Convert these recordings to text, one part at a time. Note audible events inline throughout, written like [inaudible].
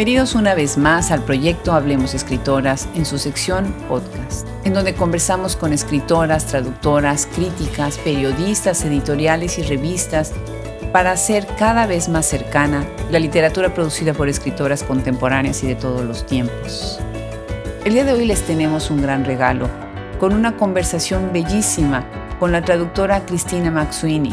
Bienvenidos una vez más al proyecto Hablemos Escritoras en su sección podcast, en donde conversamos con escritoras, traductoras, críticas, periodistas, editoriales y revistas para hacer cada vez más cercana la literatura producida por escritoras contemporáneas y de todos los tiempos. El día de hoy les tenemos un gran regalo, con una conversación bellísima con la traductora Cristina Maxuini,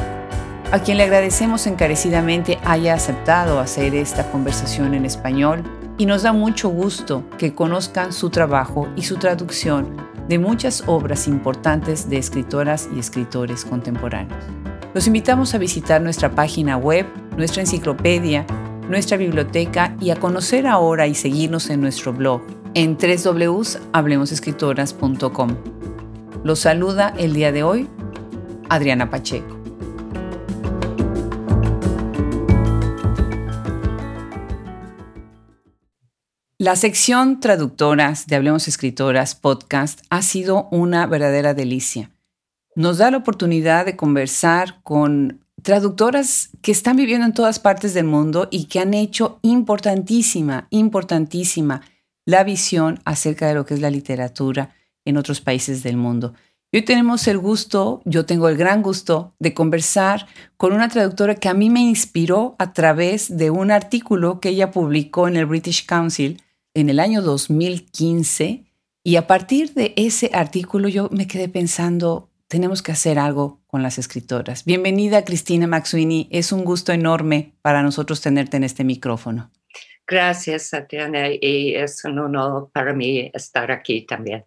a quien le agradecemos encarecidamente haya aceptado hacer esta conversación en español y nos da mucho gusto que conozcan su trabajo y su traducción de muchas obras importantes de escritoras y escritores contemporáneos. Los invitamos a visitar nuestra página web, nuestra enciclopedia, nuestra biblioteca y a conocer ahora y seguirnos en nuestro blog en www.hablemosescritoras.com. Los saluda el día de hoy Adriana Pacheco. La sección traductoras de Hablemos Escritoras podcast ha sido una verdadera delicia. Nos da la oportunidad de conversar con traductoras que están viviendo en todas partes del mundo y que han hecho importantísima, importantísima la visión acerca de lo que es la literatura en otros países del mundo. hoy tenemos el gusto, yo tengo el gran gusto de conversar con una traductora que a mí me inspiró a través de un artículo que ella publicó en el British Council en el año 2015 y a partir de ese artículo yo me quedé pensando, tenemos que hacer algo con las escritoras. Bienvenida Cristina Maxuini, es un gusto enorme para nosotros tenerte en este micrófono. Gracias, Tatiana, y es un honor para mí estar aquí también.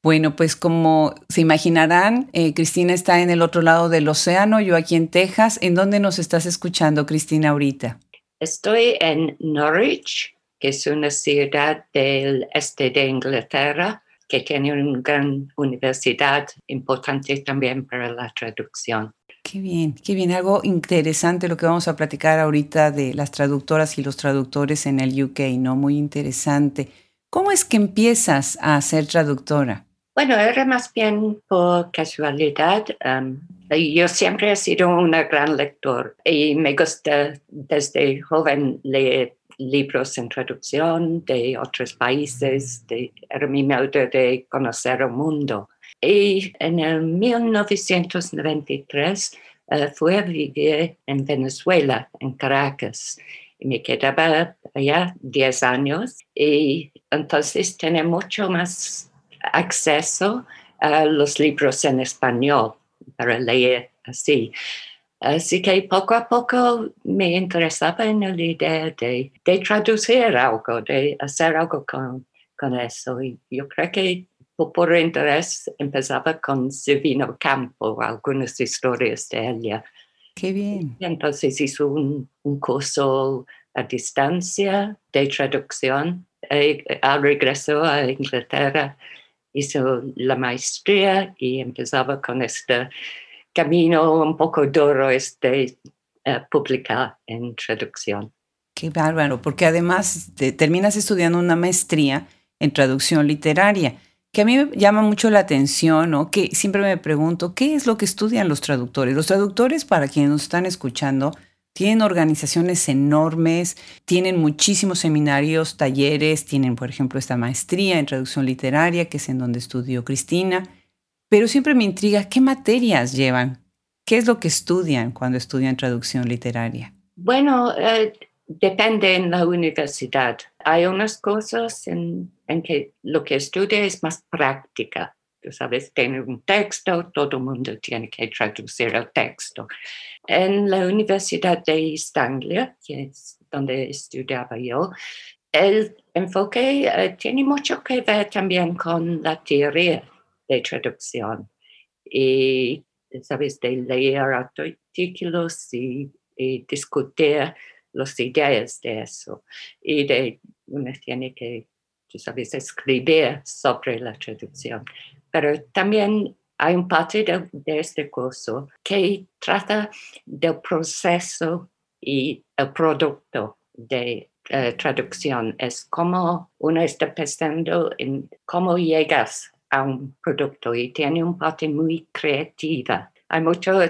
Bueno, pues como se imaginarán, eh, Cristina está en el otro lado del océano, yo aquí en Texas. ¿En dónde nos estás escuchando, Cristina, ahorita? Estoy en Norwich, que es una ciudad del este de Inglaterra que tiene una gran universidad importante también para la traducción. Qué bien, qué bien. Algo interesante lo que vamos a platicar ahorita de las traductoras y los traductores en el UK, ¿no? Muy interesante. ¿Cómo es que empiezas a ser traductora? Bueno, era más bien por casualidad. Um, yo siempre he sido una gran lector y me gusta desde joven leer libros en traducción de otros países, de, era mi modo de conocer el mundo. Y en el 1993 uh, fui a vivir en Venezuela, en Caracas, y me quedaba allá 10 años y entonces tenía mucho más acceso a los libros en español para leer así. Así que poco a poco me interesaba en la idea de, de traducir algo, de hacer algo con, con eso. Y yo creo que por interés empezaba con Silvino Campo, algunas historias de ella. Qué bien. entonces hizo un, un, curso a distancia de traducción. Y al regreso a Inglaterra hizo la maestría y empezaba con esta camino un poco duro este uh, publicar en traducción. Qué bárbaro, porque además terminas estudiando una maestría en traducción literaria, que a mí me llama mucho la atención, ¿no? que siempre me pregunto, ¿qué es lo que estudian los traductores? Los traductores, para quienes nos están escuchando, tienen organizaciones enormes, tienen muchísimos seminarios, talleres, tienen, por ejemplo, esta maestría en traducción literaria, que es en donde estudió Cristina, pero siempre me intriga qué materias llevan, qué es lo que estudian cuando estudian traducción literaria. Bueno, eh, depende en la universidad. Hay unas cosas en, que lo que estudia es más práctica. Tú sabes, tiene un texto, todo el mundo tiene que traducir el texto. En la Universidad de East Anglia, que es donde estudiaba yo, el enfoque eh, tiene mucho que ver también con la teoría de traducción. Y, sabes, de leer artículos y, discutir las ideas de eso. Y de, uno tiene que, sabes, escribir sobre la traducción. Pero también hay un parte de, este curso que trata del proceso y el producto de eh, traducción. Es como uno está pensando en cómo llegas a un producto y tiene un parte muy creativa. Hay mucho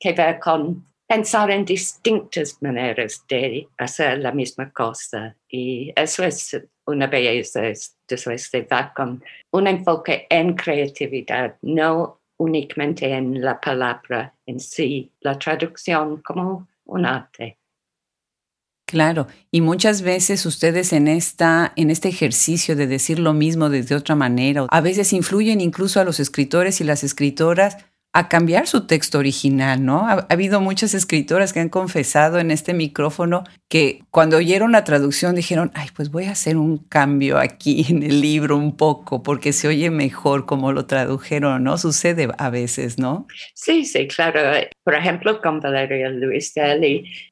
que ver con pensar en distintas maneras de hacer la misma cosa. Y eso es una belleza, después se va con un enfoque en creatividad, no únicamente en la palabra en sí, la traducción como un arte. Claro, y muchas veces ustedes en esta en este ejercicio de decir lo mismo desde otra manera, a veces influyen incluso a los escritores y las escritoras a cambiar su texto original, ¿no? Ha, habido muchas escritoras que han confesado en este micrófono que cuando oyeron la traducción dijeron, ay, pues voy a hacer un cambio aquí [laughs] en el libro un poco porque se oye mejor como lo tradujeron, ¿no? Sucede a veces, ¿no? Sí, sí, claro. Por ejemplo, con Valeria Luis,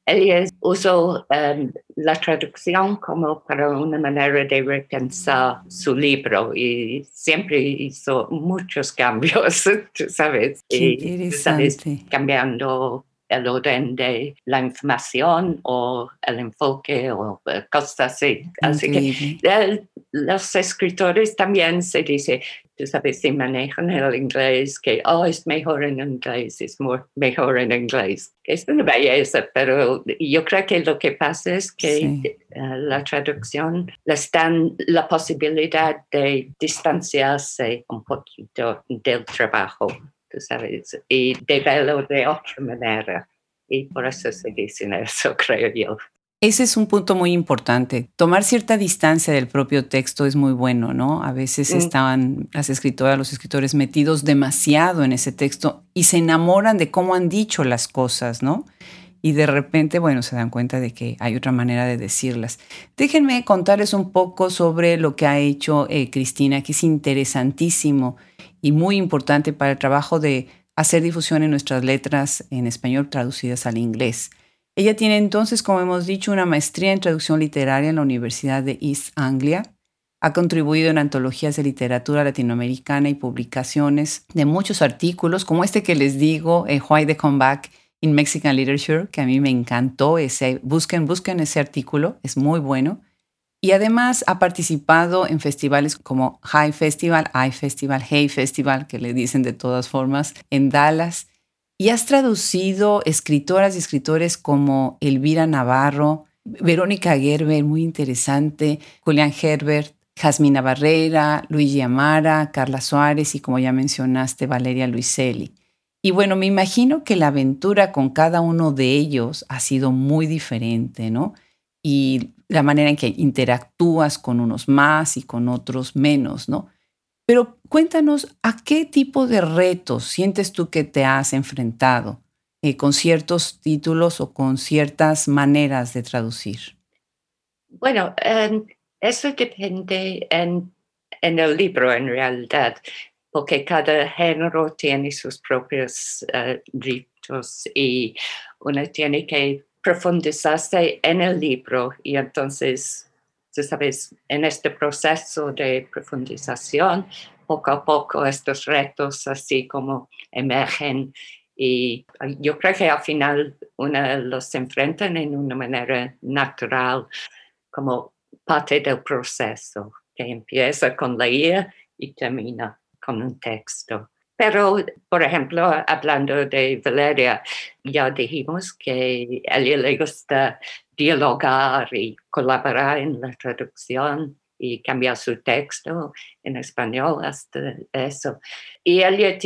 ella usó em, la traducción como para una manera de repensar su libro y siempre hizo muchos cambios, [laughs] ¿sabes? y, ¿sabes? Cambiando el orden de la información o el enfoque o eh, cosas así. Así que los escritores también se dice, tú sabes, si manejan el inglés, que oh, es mejor en inglés, es mejor en inglés. Es una belleza, pero yo creo que lo que pasa es que eh, la traducción les dan la posibilidad de distanciarse un poquito del trabajo sabes, y de verlo de otra manera. Y por eso se dice eso, creo yo. Ese es un punto muy importante. Tomar cierta distancia del propio texto es muy bueno, ¿no? A veces mm. estaban las escritoras, los escritores metidos demasiado en ese texto y se enamoran de cómo han dicho las cosas, ¿no? Y de repente, bueno, se dan cuenta de que hay otra manera de decirlas. Déjenme contarles un poco sobre lo que ha hecho eh, Cristina, que es interesantísimo y muy importante para el trabajo de hacer difusión en nuestras letras en español traducidas al inglés. Ella tiene entonces, como hemos dicho, una maestría en traducción literaria en la Universidad de East Anglia. Ha contribuido en antologías de literatura latinoamericana y publicaciones de muchos artículos, como este que les digo, eh, Why the Comeback in Mexican Literature, que a mí me encantó. Ese, busquen, busquen ese artículo, es muy bueno. Y además ha participado en festivales como High Festival, iFestival, Hey Festival, que le dicen de todas formas, en Dallas. Y has traducido escritoras y escritores como Elvira Navarro, Verónica Gerber, muy interesante, Julián Herbert, Jasmina Barrera, Luigi Amara, Carla Suárez y como ya mencionaste, Valeria Luiselli. Y bueno, me imagino que la aventura con cada uno de ellos ha sido muy diferente, ¿no? Y la manera en que interactúas con unos más y con otros menos, ¿no? Pero cuéntanos, ¿a qué tipo de retos sientes tú que te has enfrentado eh, con ciertos títulos o con ciertas maneras de traducir? Bueno, em, eso depende en, el libro en realidad, porque cada género tiene sus propios uh, ritos y uno tiene que profundizarse en el libro y entonces, sabes, en este proceso de profundización, poco a poco estos retos así como emergen y yo creo que al final uno los enfrenta en una manera natural como parte del proceso que empieza con la idea y termina con un texto. Pero, por ejemplo, hablando de Valeria, ya dijimos que a ella le gusta dialogar y colaborar en la traducción y cambiar su texto en español, hasta eso. Y ella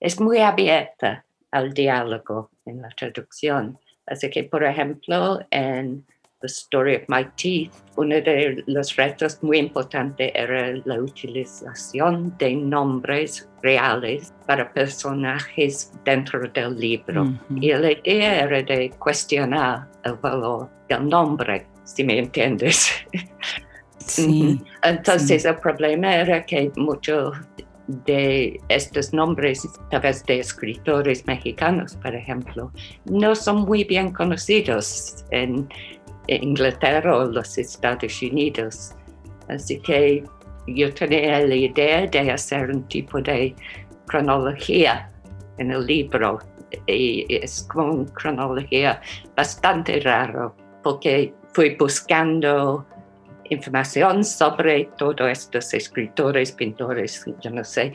es muy abierta al diálogo en la traducción. Así que, por ejemplo, en The Story of My Teeth, uno de los retos muy importantes era la utilización de nombres reales para personajes dentro del libro. Y la idea era de cuestionar el valor del nombre, si me entiendes. Sí, Entonces el problema era que muchos de estos nombres, tal vez de escritores mexicanos, por ejemplo, no son muy bien conocidos en Inglaterra o los Estados Unidos. Así que yo tenía la idea de hacer un tipo de cronología en el libro y es como una cronología bastante raro porque fui buscando información sobre todos estos escritores, pintores, yo no sé,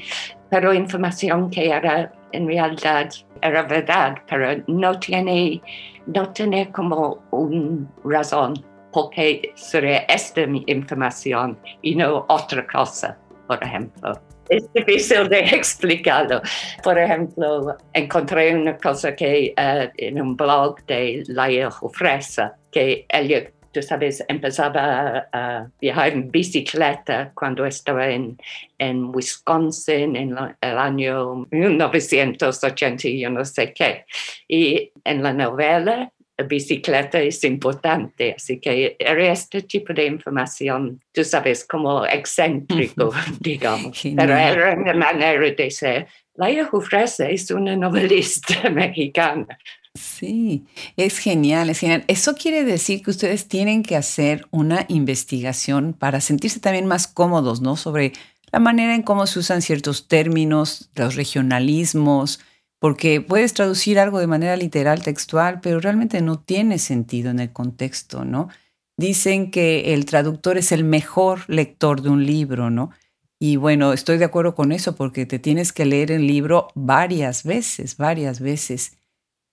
pero información que era en realidad era verdad, pero no tiene, no tiene como una razón porque sería esta información y no otra cosa, por ejemplo. Es difícil de [laughs] explicarlo. Por ejemplo, encontré una cosa que uh, en un blog de Laia Fresa, que ella tú sabes, empezaba a, viajar en bicicleta cuando estaba en, en Wisconsin en el año 1980 yo no sé qué. Y en la novela la bicicleta es importante, así que era este tipo de información, tú sabes, como excéntrico, [laughs] digamos, pero era una manera de ser. Laia Jufresa es una novelista [laughs] mexicana Sí, es genial, es genial. Eso quiere decir que ustedes tienen que hacer una investigación para sentirse también más cómodos, ¿no? Sobre la manera en cómo se usan ciertos términos, los regionalismos, porque puedes traducir algo de manera literal, textual, pero realmente no tiene sentido en el contexto, ¿no? Dicen que el traductor es el mejor lector de un libro, ¿no? Y bueno, estoy de acuerdo con eso porque te tienes que leer el libro varias veces, varias veces.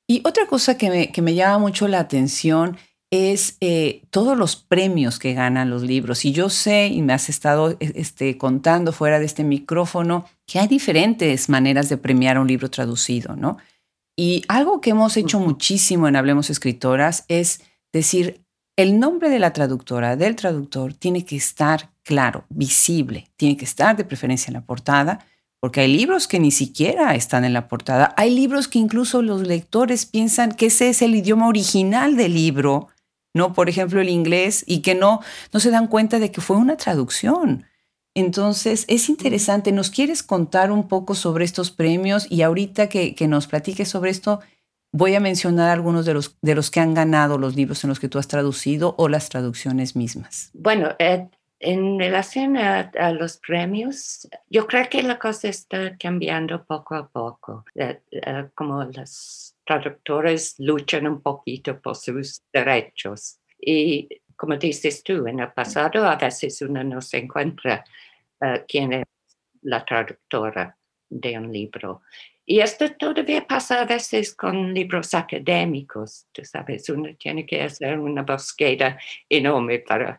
Y otra cosa que me, que me llama mucho la atención es eh, todos los premios que ganan los libros. Y yo sé, y me has estado e, este, contando fuera de este micrófono, que hay diferentes maneras de premiar un libro traducido, ¿no? Y algo que hemos hecho muchísimo en Hablemos Escritoras es decir, el nombre de la traductora, del traductor, tiene que estar claro, visible, tiene que estar de preferencia en la portada, porque hay libros que ni siquiera están en la portada. Hay libros que incluso los lectores piensan que ese es el idioma original del libro, no, por ejemplo, el inglés, y que no, no se dan cuenta de que fue una traducción. Entonces, es interesante. ¿Nos quieres contar un poco sobre estos premios? Y ahorita que, que nos platiques sobre esto, voy a mencionar algunos de los, de los que han ganado los libros en los que tú has traducido o las traducciones mismas. Bueno, eh, en relación a, los premios, yo creo que la cosa está cambiando poco a poco, eh, eh, como los traductores luchan un poquito por sus derechos. Y como dices tú, en el pasado a veces uno no se encuentra uh, quién es la traductora de un libro. Y esto todavía pasa a veces con libros académicos, tú sabes, uno tiene que hacer una búsqueda enorme para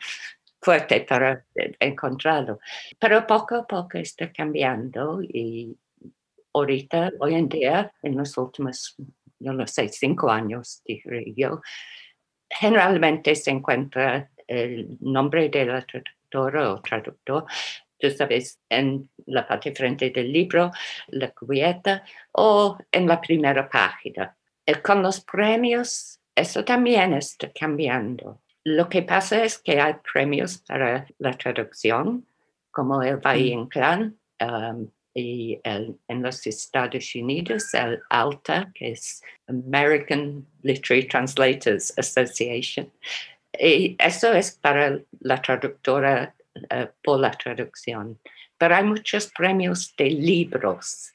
fuerte para encontrarlo. Pero poco a poco está cambiando y ahorita, hoy en día, en los últimos, yo no sé, cinco años, dije yo, generalmente se encuentra el nombre de la traductora o traductor, tú sabes, en la parte frente del libro, la cubierta o en la primera página. Con los premios, eso también está cambiando. Lo que pasa es que hay premios para la traducción, como el Valle Inclán um, y el, en los Estados Unidos el ALTA, que es American Literary Translators Association. Y eso es para la traductora uh, por la traducción. Pero hay muchos premios de libros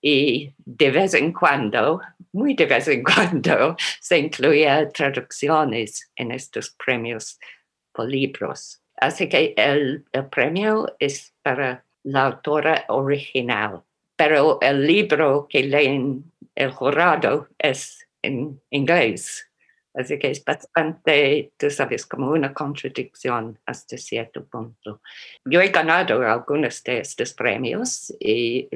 y de vez en cuando, muy de vez en [laughs] cuando, se incluía traducciones en estos premios por libros. Así que el, premio es para la autora original, pero el libro que leen el jurado es en inglés. Así que es bastante, tú sabes, como una contradicción hasta cierto punto. Yo he ganado algunos de estos premios y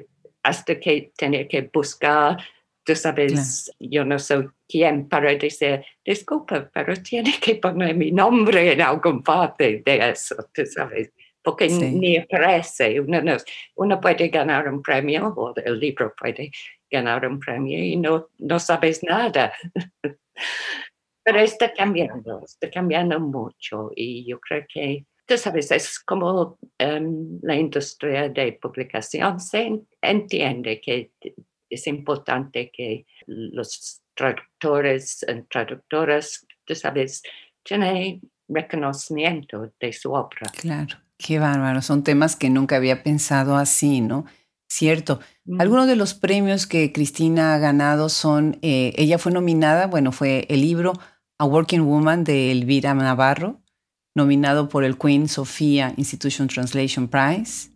hasta que tener que buscar, tú sabes, yo no soy quien para decir, disculpa, pero tiene que poner mi nombre en algún parte de eso, tú sabes, porque ni aparece, uno, uno puede ganar un premio o el libro puede ganar un premio y no, no sabes nada. [laughs] Pero está cambiando, está cambiando mucho y yo creo que tú sabes, es como em, la industria de publicación se entiende que es importante que los traductores y traductoras, tú sabes, tienen reconocimiento de su obra. Claro, qué bárbaro. Son temas que nunca había pensado así, ¿no? Cierto. Algunos de los premios que Cristina ha ganado son, eh, ella fue nominada, bueno, fue el libro A Working Woman de Elvira Navarro, nominado por el Queen Sofia Institution Translation Prize,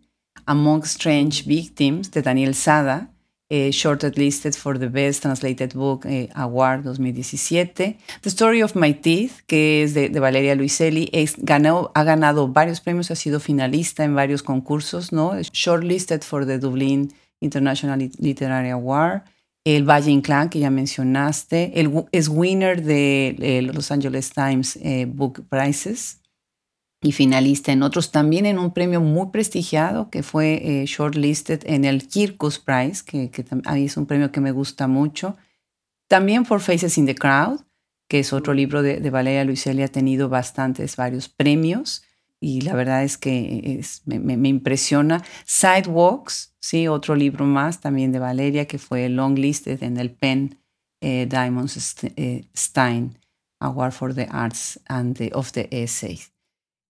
Among Strange Victims de Daniel Sada, eh, shortlisted for the Best Translated Book eh, Award 2017. The Story of My Teeth, que es de, Valeria Luiselli, es, ganó, ha ganado varios premios, ha sido finalista en varios concursos, ¿no? Shortlisted for the Dublin International Literary Award. El Valle Inclán, que ya mencionaste. Es winner de Los Angeles Times eh, Book Prizes y finalista en otros, también en un premio muy prestigiado que fue eh, shortlisted en el Kirkus Prize, que, que es un premio que me gusta mucho. También por Faces in the Crowd, que es otro libro de, de Valeria Luiselli, ha tenido bastantes, varios premios y la verdad es que es, me, me, impresiona. Sidewalks, sí, otro libro más también de Valeria que fue longlisted en el Penn eh, Diamond eh, Stein Award for the Arts and the, of the Essays.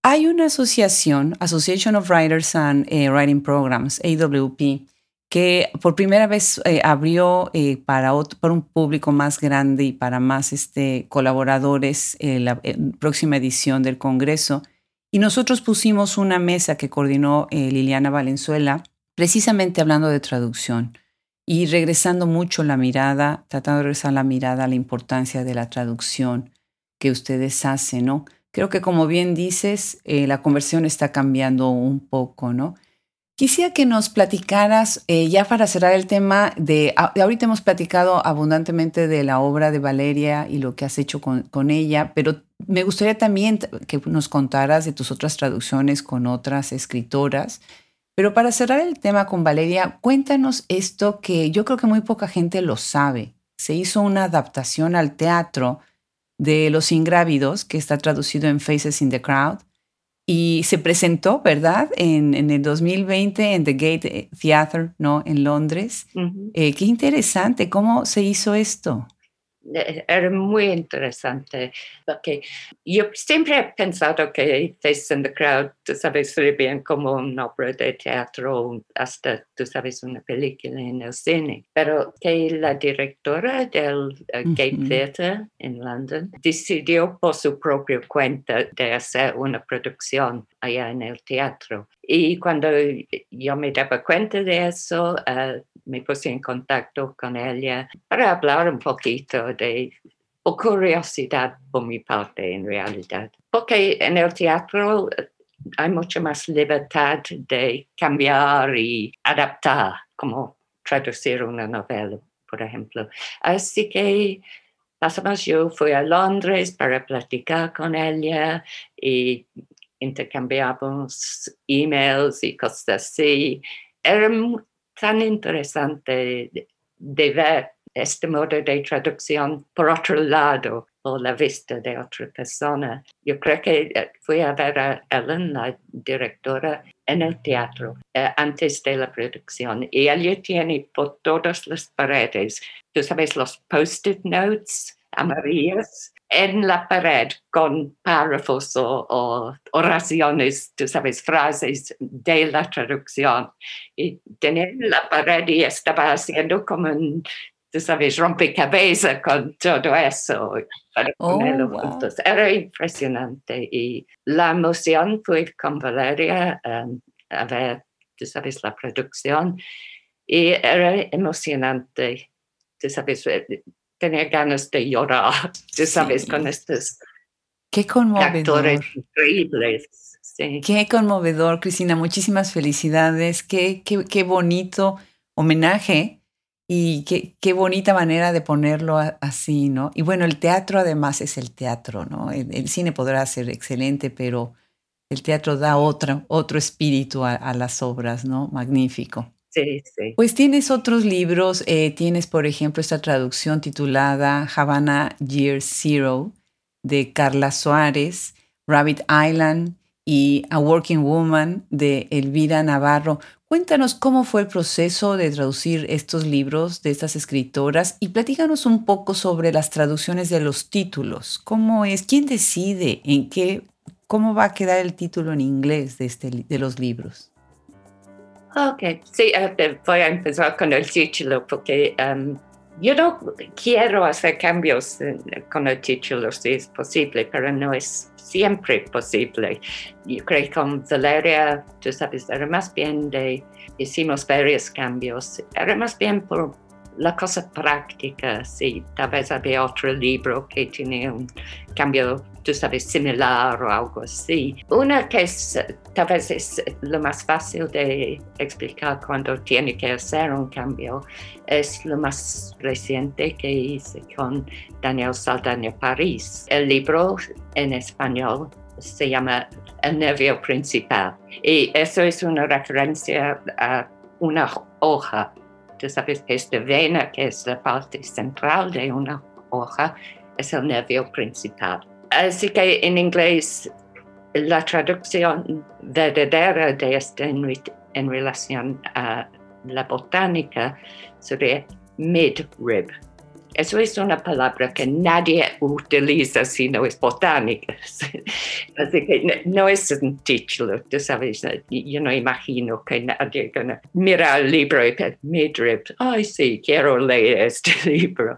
Hay una asociación, Association of Writers and eh, Writing Programs, AWP, que por primera vez eh, abrió eh, para, para, un público más grande y para más este, colaboradores la próxima edición del Congreso. Y nosotros pusimos una mesa que coordinó Liliana Valenzuela, precisamente hablando de traducción y regresando mucho la mirada, tratando de regresar la mirada a la importancia de la traducción que ustedes hacen, ¿no? Creo que como bien dices, eh, la conversión está cambiando un poco, ¿no? Quisiera que nos platicaras, eh, ya para cerrar el tema, de, ahorita hemos platicado abundantemente de la obra de Valeria y lo que has hecho con, con, ella, pero me gustaría también que nos contaras de tus otras traducciones con otras escritoras. Pero para cerrar el tema con Valeria, cuéntanos esto que yo creo que muy poca gente lo sabe. Se hizo una adaptación al teatro de Los Ingrávidos, que está traducido en Faces in the Crowd, y se presentó, ¿verdad?, en, en el 2020 en The Gate Theatre, ¿no?, en Londres. Eh, qué interesante, ¿cómo se hizo esto? Eh, era muy interesante, porque yo siempre he pensado que Face in the Crowd, sabes, sería bien como una obra de teatro, hasta, tú sabes, una película en el cine, pero que la directora del eh, Gate Theatre en London decidió por su propia cuenta de hacer una producción allá en el teatro. Y cuando yo me daba cuenta de eso, uh, me puse en contacto con ella para hablar un poquito de o curiosidad por mi parte en realidad. Porque en el teatro hay mucha más libertad de cambiar y adaptar, como traducir una novela, por ejemplo. Así que pasamos, yo fui a Londres para platicar con ella y intercambiamos emails y cosas así. Era tan interesante de, ver este modo de traducción por otro lado, la vista de otra persona. Yo creo que fui a ver a Ellen, la directora, en el teatro eh, antes de la producción y ella tiene por todas las paredes, tú sabes, los post-it notes amarillas en la pared con párrafos o, oraciones, tú sabes, frases de la traducción. Y tenía la pared y estaba haciendo como un, tú sabes, rompecabezas con todo eso. Para oh, Era impresionante. Y la emoción fue con Valeria um, a ver, tú sabes, la producción. Y era emocionante, tú sabes, tenía ganas de llorar, tú sabes, con estos Qué conmovedor. actores increíbles. Qué conmovedor, Cristina. Muchísimas felicidades. Qué, qué, qué bonito homenaje y qué, qué, bonita manera de ponerlo así, ¿no? Y bueno, el teatro además es el teatro, ¿no? El, cine podrá ser excelente, pero el teatro da otro, otro espíritu a, a las obras, ¿no? Magnífico. Pues tienes otros libros, eh, tienes por ejemplo esta traducción titulada Havana Year Zero de Carla Suárez, Rabbit Island y A Working Woman de Elvira Navarro. Cuéntanos cómo fue el proceso de traducir estos libros de estas escritoras y platícanos un poco sobre las traducciones de los títulos. ¿Cómo es? ¿Quién decide en qué, cómo va a quedar el título en inglés de, este, de los libros? Ok, sí, uh, voy a empezar con el título porque um, Yo no quiero hacer cambios con el título si es posible, pero no es siempre posible. Yo creo que con Valeria, tú sabes, era más bien de, hicimos varios cambios, era más bien por la cosa práctica, si tal vez había otro libro que tenía un cambio, tú sabes, similar o algo así. Una que es, tal vez es lo más fácil de explicar cuando tiene que hacer un cambio, es lo más reciente que hice con Daniel Saldaña París. El libro en español se llama El nervio principal y eso es una referencia a una hoja Tú sabes que esta vena, que es la parte central de una hoja, es el nervio principal. Así que en inglés, la traducción verdadera de esto en, en relación a la botánica sería midrib. Eso es una palabra que nadie utiliza si no es botánica. [laughs] Así que no es un título, tú sabes, yo no imagino que nadie mira el libro y midrib, ay sí, quiero leer este [laughs] libro.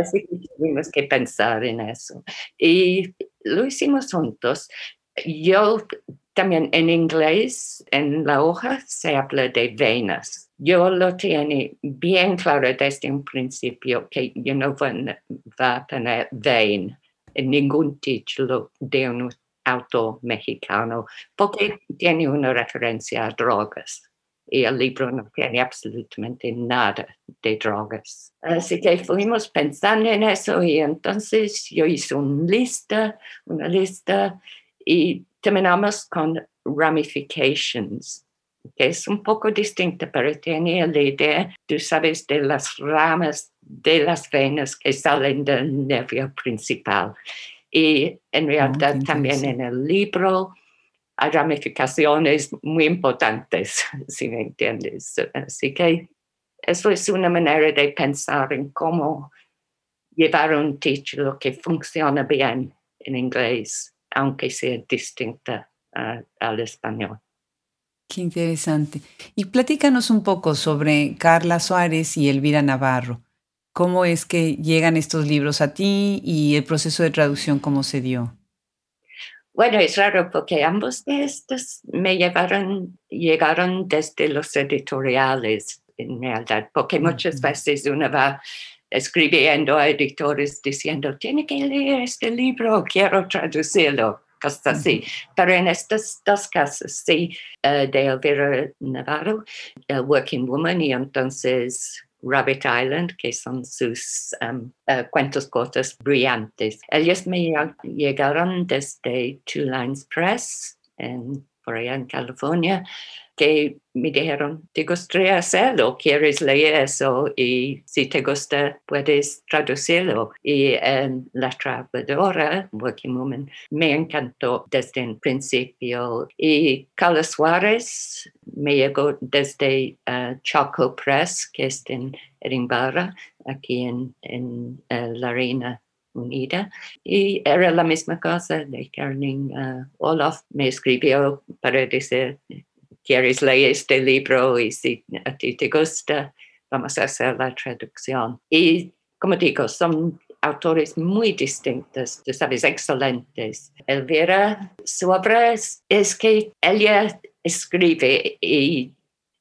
Así que tuvimos que pensar en eso. Y lo hicimos juntos. Yo también en inglés, en la hoja se habla de venas yo lo tiene bien claro desde un principio que yo no voy a tener vein en ningún título de un autor mexicano porque tiene una referencia a drogas y el libro no tiene absolutamente nada de drogas. Así que fuimos pensando en eso y entonces yo hice una lista, una lista y terminamos con ramifications que es un poco distinta, pero tiene la idea, tú sabes, de las ramas de las venas que salen del nervio principal. Y en realidad también en el libro hay ramificaciones muy importantes, [laughs] si me entiendes. Así que eso es una manera de pensar en cómo llevar un título que funciona bien en inglés, aunque sea distinta al español. Qué interesante. Y platícanos un poco sobre Carla Suárez y Elvira Navarro. ¿Cómo es que llegan estos libros a ti y el proceso de traducción cómo se dio? Bueno, es raro porque ambos de estos me llevaron, llegaron desde los editoriales, en realidad, porque muchas veces uno va escribiendo a editores diciendo, tiene que leer este libro, quiero traducirlo cosas así. Pero en estos dos casos, sí, uh, de Elvira Navarro, Working Woman, y entonces Rabbit Island, que son sus um, uh, cuentos cortos brillantes. Ellos me llegaron desde Two Lines Press, en, por allá en California, que me dijeron, ¿te gustaría hacerlo? ¿Quieres leer eso? Y si te gusta, puedes traducirlo. Y en La Trabajadora, Working Woman, me encantó desde el principio. Y Carlos Suárez me llegó desde uh, Choco Press, que es en Edinburgh, aquí en, en uh, la Reina Unida. Y era la misma cosa de Carning uh, Olaf. Me escribió para decir quieres leer este libro y si a ti te gusta, vamos a hacer la traducción. Y como digo, son autores muy distintos, tú sabes, excelentes. Elvira, su obra es, que ella escribe y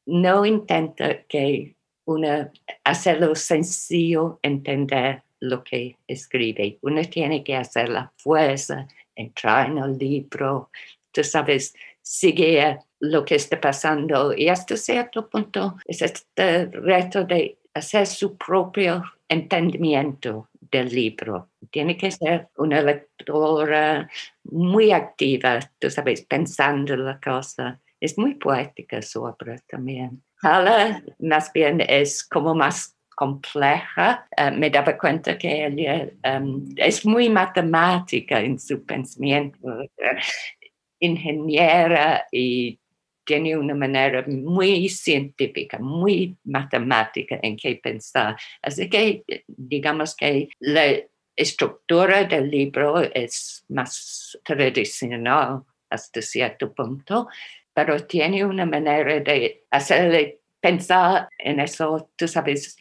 no intenta que una, hacerlo sencillo entender lo que escribe. Uno tiene que hacer la fuerza, entrar en el libro, tú sabes, sigue lo que está pasando y hasta cierto punto es este reto de hacer su propio entendimiento del libro. Tiene que ser una lectora muy activa, tú sabes, pensando la cosa. Es muy poética su obra también. Hala más bien es como más compleja. Eh, me daba cuenta que ella em, es muy matemática en su pensamiento ingeniera y tiene una manera muy científica, muy matemática en que pensar. Así que digamos que la estructura del libro es más tradicional hasta cierto punto, pero tiene una manera de hacerle pensar en eso, tú sabes,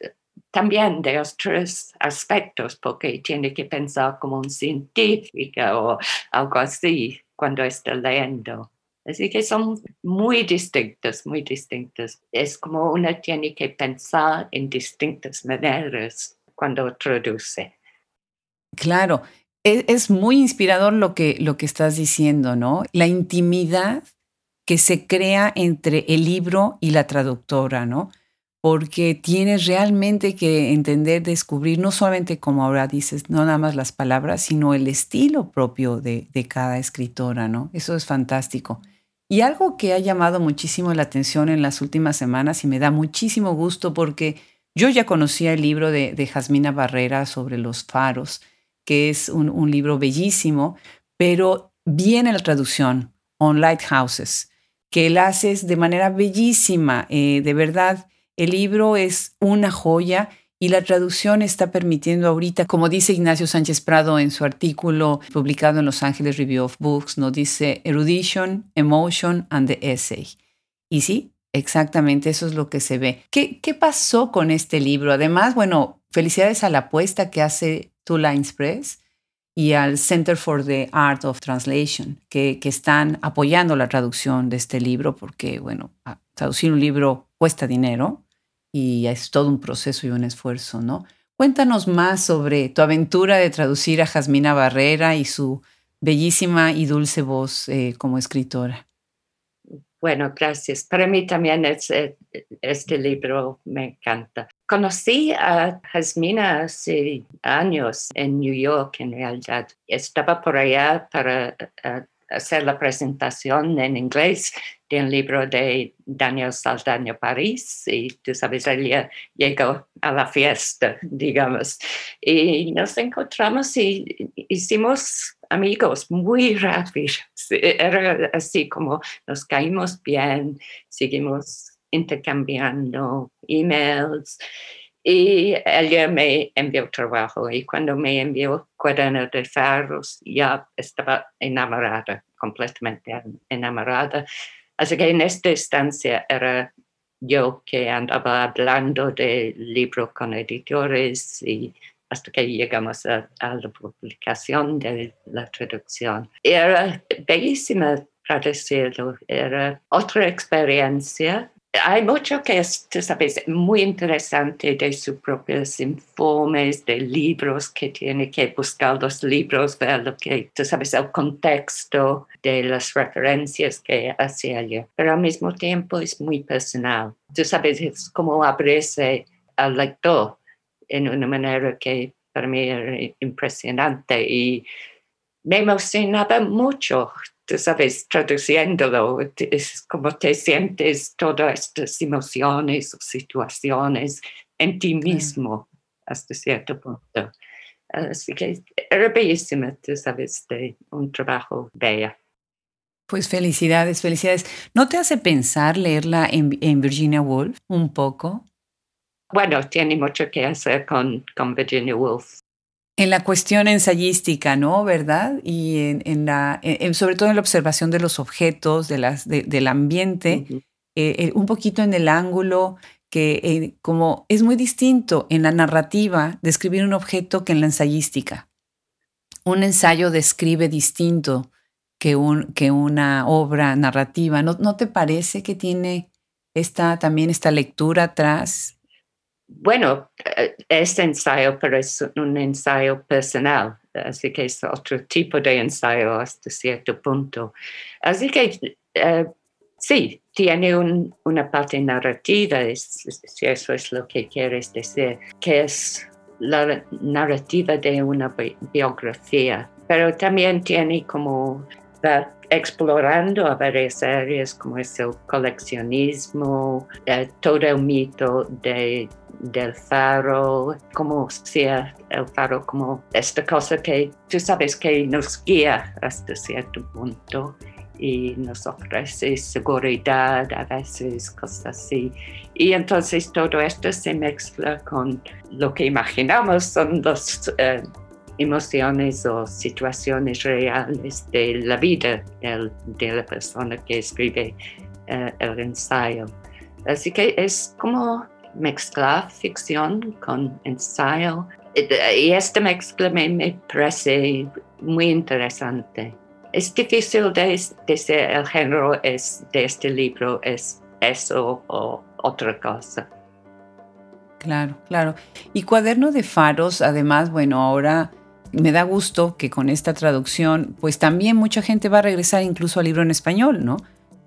también de otros aspectos, porque tiene que pensar como un científico o algo así cuando está leyendo. Así que son muy distintos, muy distintos. Es como uno tiene que pensar en distintas maneras cuando traduce. Claro, e, es, muy inspirador lo que, lo que estás diciendo, ¿no? La intimidad que se crea entre el libro y la traductora, ¿no? Porque tienes realmente que entender, descubrir, no solamente como ahora dices, no nada más las palabras, sino el estilo propio de, de cada escritora, ¿no? Eso es fantástico. Y algo que ha llamado muchísimo la atención en las últimas semanas y me da muchísimo gusto porque yo ya conocía el libro de, de Jasmina Barrera sobre los faros, que es un, libro bellísimo, pero viene la traducción, On Lighthouses, que la haces de manera bellísima. Eh, de verdad, el libro es una joya y la traducción está permitiendo ahorita, como dice Ignacio Sánchez Prado en su artículo publicado en Los Ángeles Review of Books, nos dice Erudition, Emotion and the Essay. Y sí, exactamente eso es lo que se ve. ¿Qué, qué pasó con este libro? Además, bueno, felicidades a la apuesta que hace Two Lines Press y al Center for the Art of Translation, que, que, están apoyando la traducción de este libro, porque, bueno, traducir un libro cuesta dinero y es todo un proceso y un esfuerzo, ¿no? Cuéntanos más sobre tu aventura de traducir a Jasmina Barrera y su bellísima y dulce voz eh, como escritora. Bueno, gracias. Para mí también eh, este libro me encanta. Conocí a Jasmina hace años en New York, en realidad. Estaba por allá para eh, hacer la presentación en inglés un libro de Daniel Saldaña París y tú sabes, ella llegó a la fiesta, digamos, y nos encontramos y hicimos amigos muy rápidos. Era así como nos caímos bien, seguimos intercambiando emails. Y ella me envió trabajo y cuando me envió cuaderno de faros ya estaba enamorada, completamente enamorada. Así que en esta instancia era yo que andaba hablando del libro con editores y hasta que llegamos a, a la publicación de la traducción. Era bellísima traducirlo, era otra experiencia hay mucho que es, sabes, muy interesante de sus propios informes, de libros que tiene que buscar los libros, ver lo que, tú sabes, el contexto de las referencias que hace allí. Pero al mismo tiempo es muy personal. Tú sabes, es como abrirse al lector en una manera que para mí era impresionante y me emocionaba mucho tú sabes, traduciéndolo, es como te sientes todas estas emociones o situaciones en ti mismo hasta cierto punto. Así que era bellísima, tú sabes, de un trabajo bello. Pues felicidades, felicidades. ¿No te hace pensar leerla en, en Virginia Woolf un poco? Bueno, tiene mucho que hacer con, con Virginia Woolf en la cuestión ensayística, ¿no? ¿Verdad? Y en, la, sobre todo en la observación de los objetos, de las, del ambiente, eh, eh, un poquito en el ángulo, que eh, como es muy distinto en la narrativa describir un objeto que en la ensayística. Un ensayo describe distinto que, un, que una obra narrativa. ¿No, ¿No te parece que tiene esta, también esta lectura atrás bueno, eh, es ensayo, pero es un ensayo personal, así que es otro tipo de ensayo hasta cierto punto. Así que eh, sí, tiene una parte narrativa, si eso es lo que quieres decir, que es la narrativa de una biografía, pero también tiene como explorando a varias áreas como es el coleccionismo, eh, todo el mito de del faro, como sea el faro, como esta cosa que tú sabes que nos guía hasta cierto punto y nos ofrece seguridad, a veces cosas así. Y entonces todo esto se mezcla con lo que imaginamos son las eh, emociones o situaciones reales de la vida de la persona que escribe eh, el ensayo. Así que es como mezclar ficción con ensayo. Y esta mezcla me, parece muy interesante. Es difícil de decir el género de este libro es eso o otra cosa. Claro, claro. Y Cuaderno de Faros, además, bueno, ahora me da gusto que con esta traducción, pues también mucha gente va a regresar incluso al libro en español, ¿no?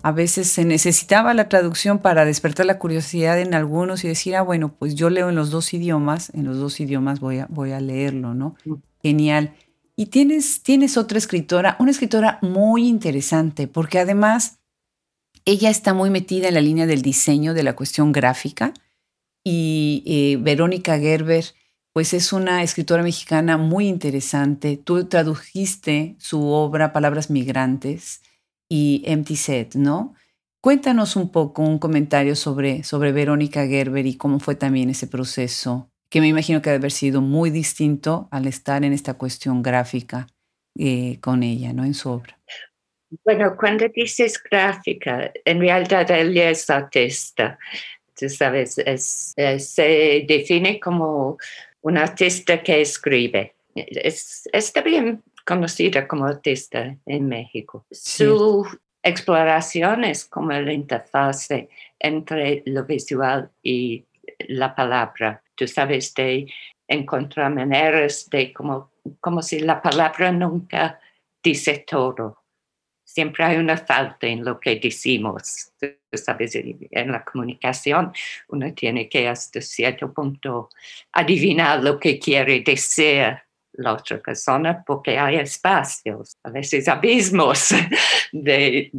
A veces se necesitaba la traducción para despertar la curiosidad en algunos y decir, ah, bueno, pues yo leo en los dos idiomas, en los dos idiomas voy a, voy a leerlo, ¿no? Mm. Genial. Y tienes, tienes otra escritora, una escritora muy interesante, porque además ella está muy metida en la línea del diseño de la cuestión gráfica y eh, Verónica Gerber, pues es una escritora mexicana muy interesante. Tú tradujiste su obra Palabras Migrantes y Empty Set, ¿no? Cuéntanos un poco, un comentario sobre, sobre Verónica Gerber y cómo fue también ese proceso, que me imagino que debe haber sido muy distinto al estar en esta cuestión gráfica eh, con ella, ¿no? En su obra. Bueno, cuando dices gráfica, en realidad ella es artista. Tú sabes, es, se define como un artista que escribe. Es, está bien conocida como artista en México. Su exploración es como la interfase entre lo visual y la palabra. Tú sabes, de encontrar maneras de como, como si la palabra nunca dice todo siempre hay una falta en lo que decimos. ¿Sabes? En la comunicación uno tiene que hasta cierto punto adivinar lo que quiere decir la otra persona porque hay espacios, a veces abismos [laughs] de,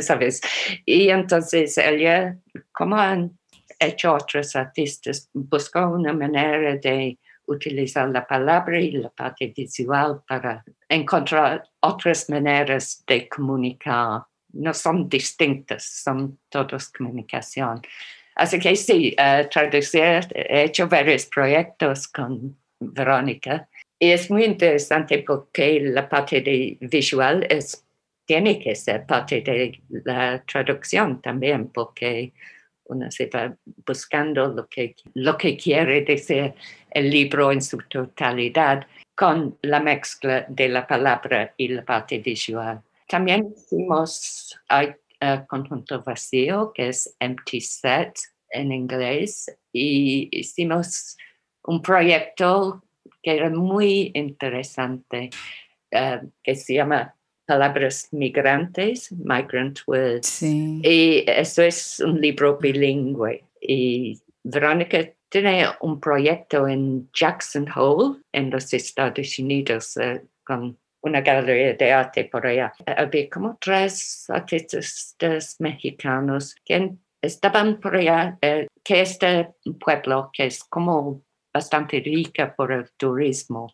¿sabes? Y entonces ella, como han hecho otros artistas, buscó una manera de utilizar la palabra y la parte visual para encontrar otras maneras de comunicar. No son distintas, son todas comunicación. Así que sí, uh, traducir, he hecho varios proyectos con Verónica y es muy interesante porque la parte de visual tiene que ser parte de la traducción también porque uno se va buscando lo que, lo que quiere decir el libro en su totalidad con la mezcla de la palabra y la parte visual. También hicimos el uh, conjunto vacío, que es Empty Set en inglés, y hicimos un proyecto que era muy interesante, uh, que se llama palabras migrantes, migrant words. Y eso es un libro bilingüe. Y Verónica tiene un proyecto en Jackson Hole, en los Estados Unidos, eh, con una galería de arte por allá. Había como tres artistas mexicanos que estaban por allá, eh, que este pueblo que es como bastante rica por el turismo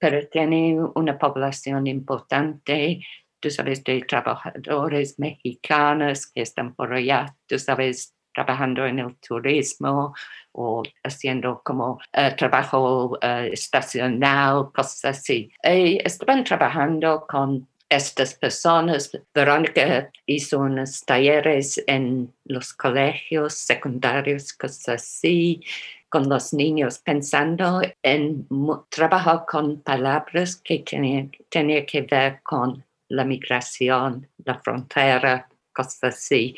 pero tiene una población importante, tú sabes, de trabajadores mexicanos que están por allá, tú sabes, trabajando en el turismo o haciendo como eh, trabajo uh, estacional, cosas así. Y estaban trabajando con estas personas. Verónica hizo unos talleres en los colegios secundarios, cosas así con los niños, pensando en trabajar con palabras que tenían tenía que ver con la migración, la frontera, cosas así,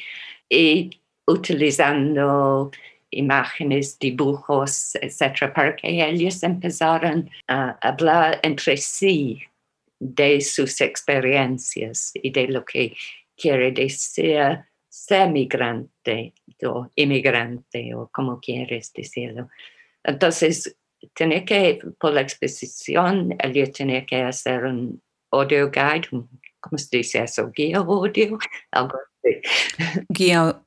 y utilizando imágenes, dibujos, etcétera, para que ellos empezaran a hablar entre sí de sus experiencias y de lo que quiere decir ser migrante o inmigrante o como quieres decirlo. Entonces, tenía que, por la exposición, yo tenía que hacer un audio guide, ¿cómo se dice eso? Guía audio, algo así. Guía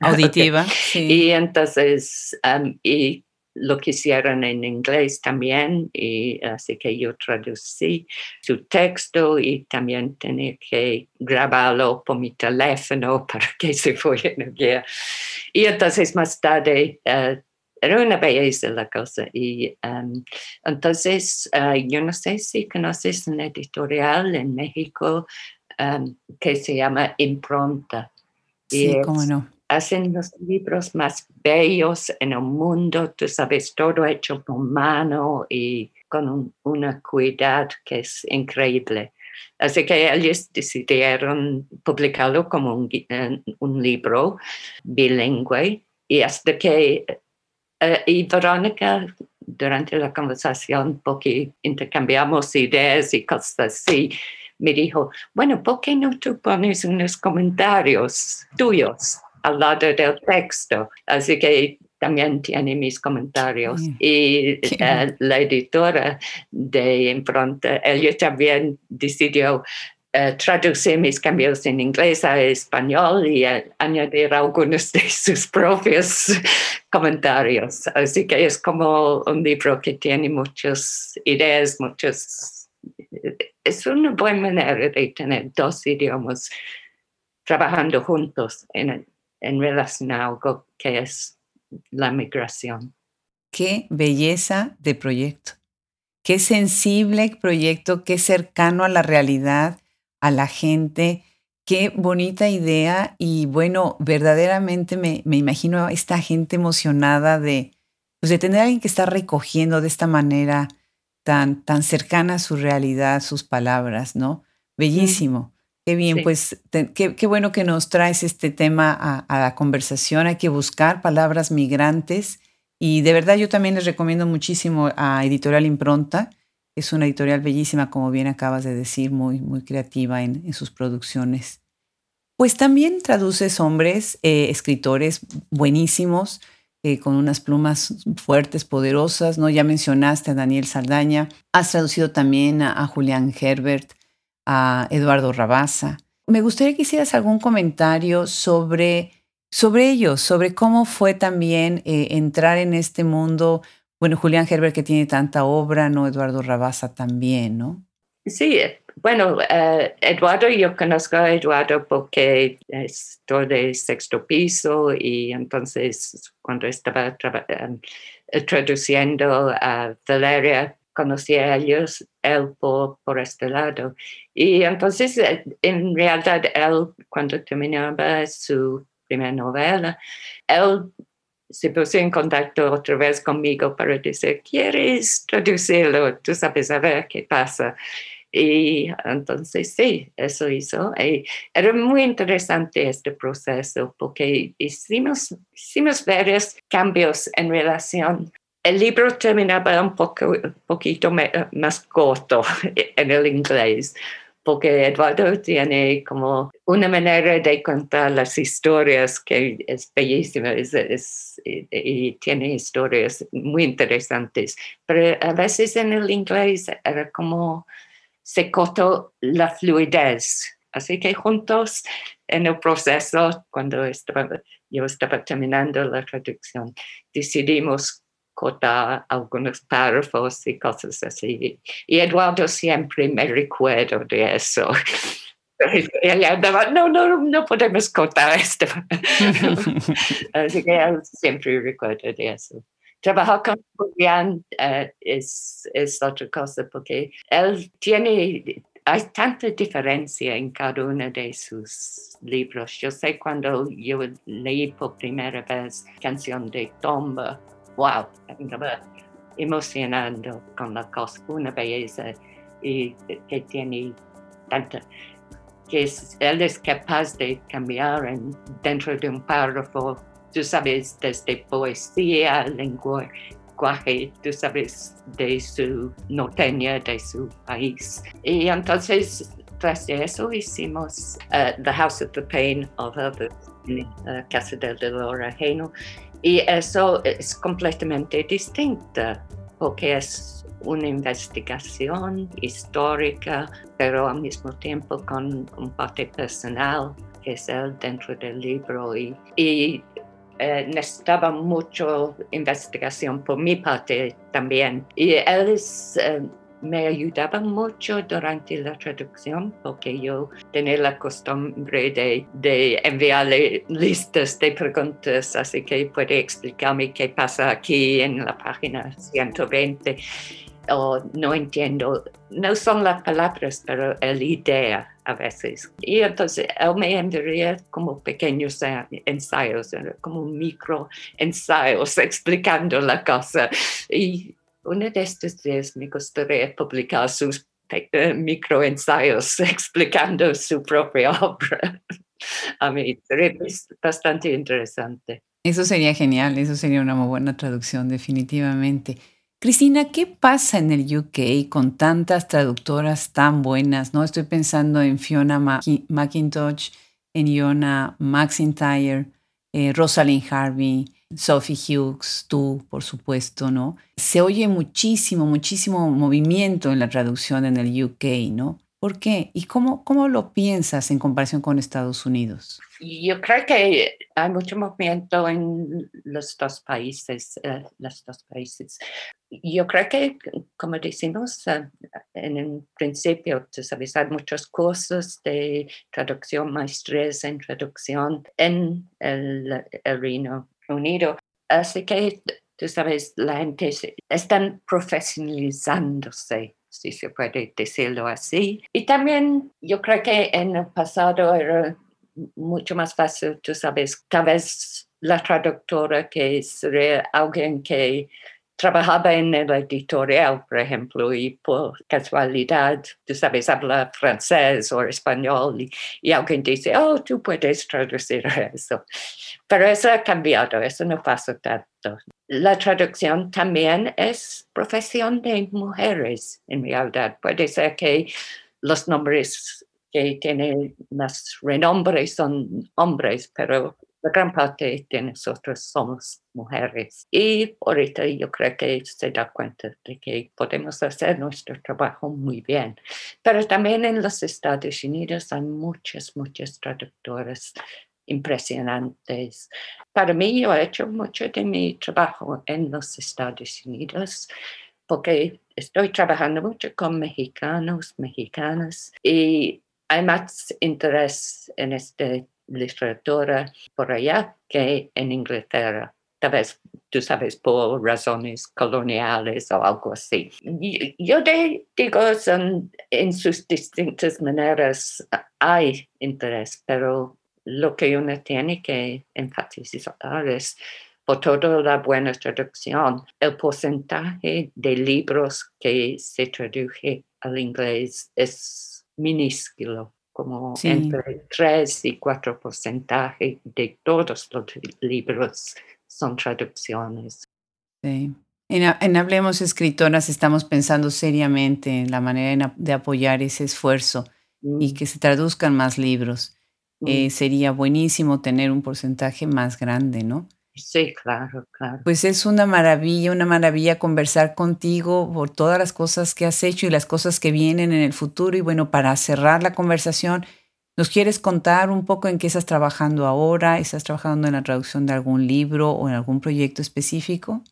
auditiva. [laughs] Y entonces, um, y lo quisieron en inglés también, y así que yo traducí su texto y también tenía que grabarlo por mi teléfono [laughs] para que se fuera guía. Y entonces más tarde eh, era una belleza la cosa. Y entonces eh, yo no sé si conoces una editorial en México que se llama Impronta. Sí, cómo no. hacen los libros más bellos en el mundo, tú sabes, todo hecho con mano y con una cuidad que es increíble. Así que ellos decidieron publicarlo como un, eh, un libro bilingüe y hasta que, eh, y Verónica, durante la conversación, porque intercambiamos ideas y cosas así, me dijo, bueno, ¿por qué no tú pones unos comentarios tuyos al lado del texto? Así que también tiene mis comentarios. Y eh, la editora de Impronta, ella también decidió uh, traducir mis cambios en inglés a español y uh, añadir algunos de [laughs] sus propios comentarios. Así que es como un libro que tiene muchas ideas, muchos... Es una buena manera de tener dos idiomas trabajando juntos en, en relación algo que es la migración. Qué belleza de proyecto. Qué sensible proyecto, qué cercano a la realidad, a la gente. Qué bonita idea y bueno, verdaderamente me, me imagino a esta gente emocionada de, pues de tener alguien que está recogiendo de esta manera tan, tan cercana a su realidad, sus palabras, ¿no? Bellísimo. Qué bien, pues qué, bueno que nos traes este tema a, la conversación. Hay que buscar palabras migrantes y de verdad yo también les recomiendo muchísimo a Editorial Impronta. Es una editorial bellísima, como bien acabas de decir, muy, muy creativa en, sus producciones. Pues también traduces hombres, eh, escritores buenísimos, eh, con unas plumas fuertes, poderosas, ¿no? Ya mencionaste a Daniel Saldaña, has traducido también a Julián Herbert, a Eduardo Rabasa. Me gustaría que hicieras algún comentario sobre, sobre ellos, sobre cómo fue también eh, entrar en este mundo. Bueno, Julián Herbert que tiene tanta obra, ¿no? Eduardo Rabasa también, ¿no? Sí, bueno, eh, Eduardo, yo conozco a Eduardo porque estoy de sexto piso y entonces cuando estaba eh, traduciendo a Valeria conocí a ellos, él por, por este lado. Y entonces, eh, en realidad, él, cuando terminaba su primera novela, él se puso en contacto otra vez conmigo para decir, ¿quieres traducirlo? Tú sabes a ver qué pasa. Y entonces sí, eso hizo. Y era muy interesante este proceso porque hicimos, hicimos varios cambios en relación el libro terminaba un poco, poquito más corto [laughs] en el inglés, porque Eduardo tiene como una manera de contar las historias que es bellísima y tiene historias muy interesantes, pero a veces en el inglés era como se cortó la fluidez. Así que juntos en el proceso, cuando yo estaba terminando la traducción, decidimos cortar algunos párrafos y cosas así. Y Eduardo siempre me recuerda de eso. [laughs] Ella andaba, no, no, no podemos cortar esto. [laughs] así que él siempre recuerda de eso. Trabajar con Julián eh, es, es otra cosa porque él tiene tanta diferencia en cada uno de sus libros. Yo sé cuando yo leí por primera vez Canción de Tomba, wow, estaba emocionando con la cosa, una belleza y que tiene tanta, que él es capaz de cambiar en, dentro de un párrafo, tú sabes, desde poesía, lenguaje, tú sabes, de su norteña, de su país. Y entonces, tras eso, hicimos uh, The House of the Pain of Others, uh, Casa del Dolor Ajeno, y eso es completamente distinto porque es una investigación histórica, pero al mismo tiempo con un parte personal, que es el dentro del libro. Y eh, necesitaba mucho investigación por mi parte también. Y es eh, me ayudaba mucho durante la traducción porque yo tenía la costumbre de, de, enviarle listas de preguntas, así que puede explicarme qué pasa aquí en la página 120. O no entiendo, no son las palabras, pero la idea a veces. Y entonces él me enviaría como pequeños ensayos, como micro ensayos explicando la cosa. Y uno de estos días me gustaría publicar sus eh, microensayos [laughs] explicando su propia obra. A mí sería bastante interesante. Eso sería genial, eso sería una muy buena traducción, definitivamente. Cristina, ¿qué pasa en el UK con tantas traductoras tan buenas? ¿no? Estoy pensando en Fiona McIntosh, en Iona McIntyre, eh, Rosalind Harvey, Sophie Hughes, tú, por supuesto, ¿no? Se oye muchísimo, muchísimo movimiento en la traducción en el UK, ¿no? ¿Por qué? ¿Y cómo, cómo lo piensas en comparación con Estados Unidos? Yo creo que hay mucho movimiento en los dos países, eh, los dos países. Yo creo que, como decimos eh, en el principio, tú sabes, hay muchos cursos de traducción, maestrías en traducción en el, el Reino Unido. Así que, tú sabes, la gente están profesionalizándose si se puede decirlo así. Y también yo creo que en el pasado era mucho más fácil, tú sabes, tal vez la traductora que sería alguien que trabajaba en el editorial, por ejemplo, y por casualidad, tú sabes, habla francés o español y, y, alguien dice, oh, tú puedes traducir eso. Pero eso ha cambiado, eso no pasa tanto. La traducción también es profesión de mujeres, en realidad. Puede ser que los nombres que tienen más renombre son hombres, pero la gran parte de nosotros somos mujeres. Y ahorita yo creo que se da cuenta de que podemos hacer nuestro trabajo muy bien. Pero también en los Estados Unidos hay muchas, muchas traductoras impresionantes. Para mí, yo he hecho mucho de mi trabajo en los Estados Unidos porque estoy trabajando mucho con mexicanos, mexicanas y hay más interés en esta literatura por allá que en Inglaterra. Tal vez tú sabes por razones coloniales o algo así. Yo digo, son, en sus distintas maneras hay interés, pero lo que uno tiene que enfatizar es por toda la buena traducción, el porcentaje de libros que se traduce al inglés es minúsculo, como entre 3 y 4 porcentaje de todos los libros son traducciones. Sí. En, Hablemos Escritoras estamos pensando seriamente en la manera de apoyar ese esfuerzo y mm. que se traduzcan más libros. Eh, sería buenísimo tener un porcentaje más grande, ¿no? Sí, claro, claro. Pues es una maravilla, una maravilla conversar contigo por todas las cosas que has hecho y las cosas que vienen en el futuro. Y bueno, para cerrar la conversación, ¿nos quieres contar un poco en qué estás trabajando ahora? ¿Estás trabajando en la traducción de algún libro o en algún proyecto específico?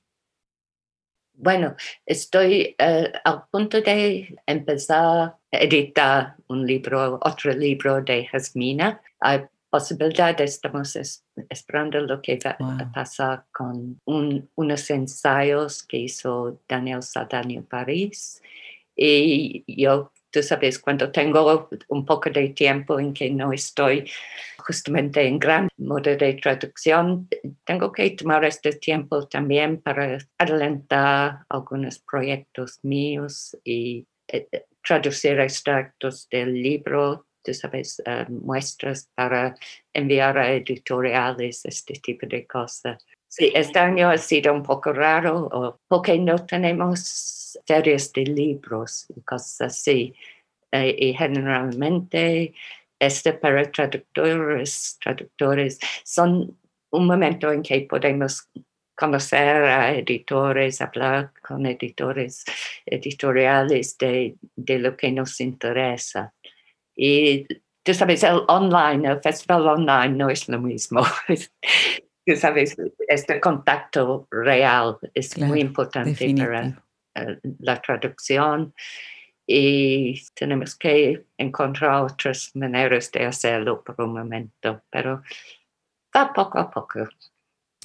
Bueno, estoy eh, al punto de empezar a editar un libro, otro libro de Jasmina. Hay posibilidad, estamos esperando lo que va a pasar con unos ensayos que hizo Daniel Saldaño París. Y yo tú sabes, cuando tengo un poco de tiempo en que no estoy justamente en gran modo de traducción, tengo que tomar este tiempo también para adelantar algunos proyectos míos y eh, eh, traducir extractos del libro, tú sabes, eh, muestras para enviar a editoriales, este tipo de cosas. Sí, este año ha sido un poco raro porque no tenemos series de libros y cosas así. Eh, y generalmente este para traductores, traductores son un momento en que podemos conocer a editores, hablar con editores editoriales de, de lo que nos interesa. Y tú sabes, el online, el festival online no es lo mismo. [laughs] tú sabes, este contacto real es muy importante para eh, la traducción y tenemos que encontrar otras maneras de hacerlo por un momento, pero va poco a poco.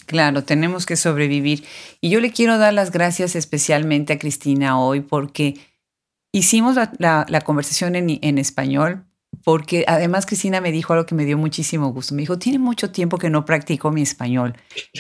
Claro, tenemos que sobrevivir. Y yo le quiero dar las gracias especialmente a Cristina hoy porque hicimos la, conversación en, en español, porque además Cristina me dijo algo que me dio muchísimo gusto. Me dijo, tiene mucho tiempo que no practico mi español.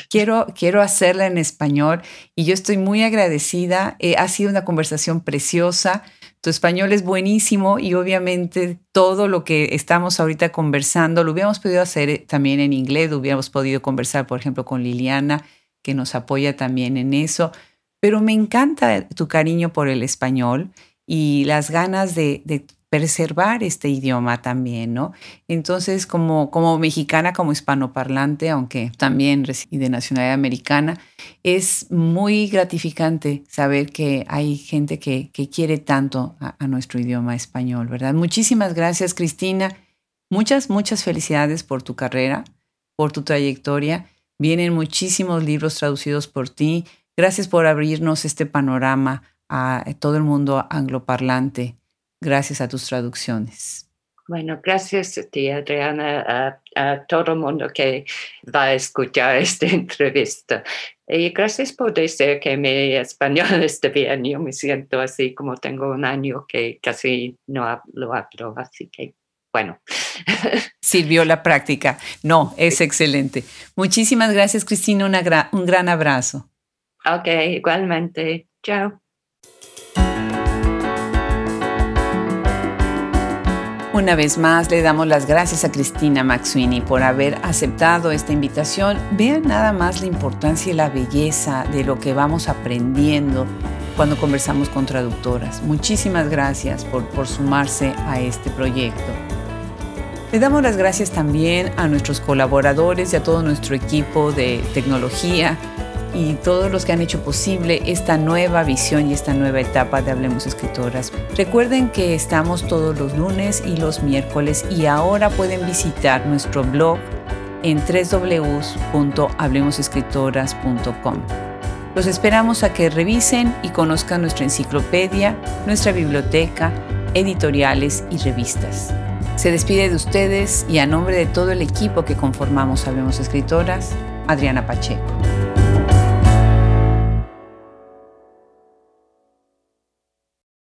Quiero, quiero hacerla en español y yo estoy muy agradecida. Eh, ha sido una conversación preciosa. Tu español es buenísimo y obviamente todo lo que estamos ahorita conversando lo hubiéramos podido hacer eh, también en inglés, lo hubiéramos podido conversar, por ejemplo, con Liliana, que nos apoya también en eso. Pero me encanta tu cariño por el español y las ganas de, preservar este idioma también, ¿no? Entonces, como, mexicana, como hispanoparlante, aunque también reside de nacionalidad americana, es muy gratificante saber que hay gente que, que quiere tanto a, a nuestro idioma español, ¿verdad? Muchísimas gracias, Cristina. Muchas, muchas felicidades por tu carrera, por tu trayectoria. Vienen muchísimos libros traducidos por ti. Gracias por abrirnos este panorama a todo el mundo angloparlante gracias a tus traducciones. Bueno, gracias a ti, Adriana, a, todo el mundo que va a escuchar [laughs] esta entrevista. Y gracias por decir que mi español [laughs] está bien. Yo me siento así como tengo un año que casi no lo hablo, así que bueno. [laughs] Sirvió la práctica. No, es excelente. Muchísimas gracias, Cristina. un gran abrazo. Ok, igualmente. Chao. Una vez más le damos las gracias a Cristina Maxwini por haber aceptado esta invitación. Vean nada más la importancia y la belleza de lo que vamos aprendiendo cuando conversamos con traductoras. Muchísimas gracias por, por sumarse a este proyecto. Le damos las gracias también a nuestros colaboradores y a todo nuestro equipo de tecnología y todos los que han hecho posible esta nueva visión y esta nueva etapa de Hablemos Escritoras. Recuerden que estamos todos los lunes y los miércoles y ahora pueden visitar nuestro blog en www.hablemosescritoras.com. Los esperamos a que revisen y conozcan nuestra enciclopedia, nuestra biblioteca, editoriales y revistas. Se despide de ustedes y a nombre de todo el equipo que conformamos Hablemos Escritoras, Adriana Pacheco.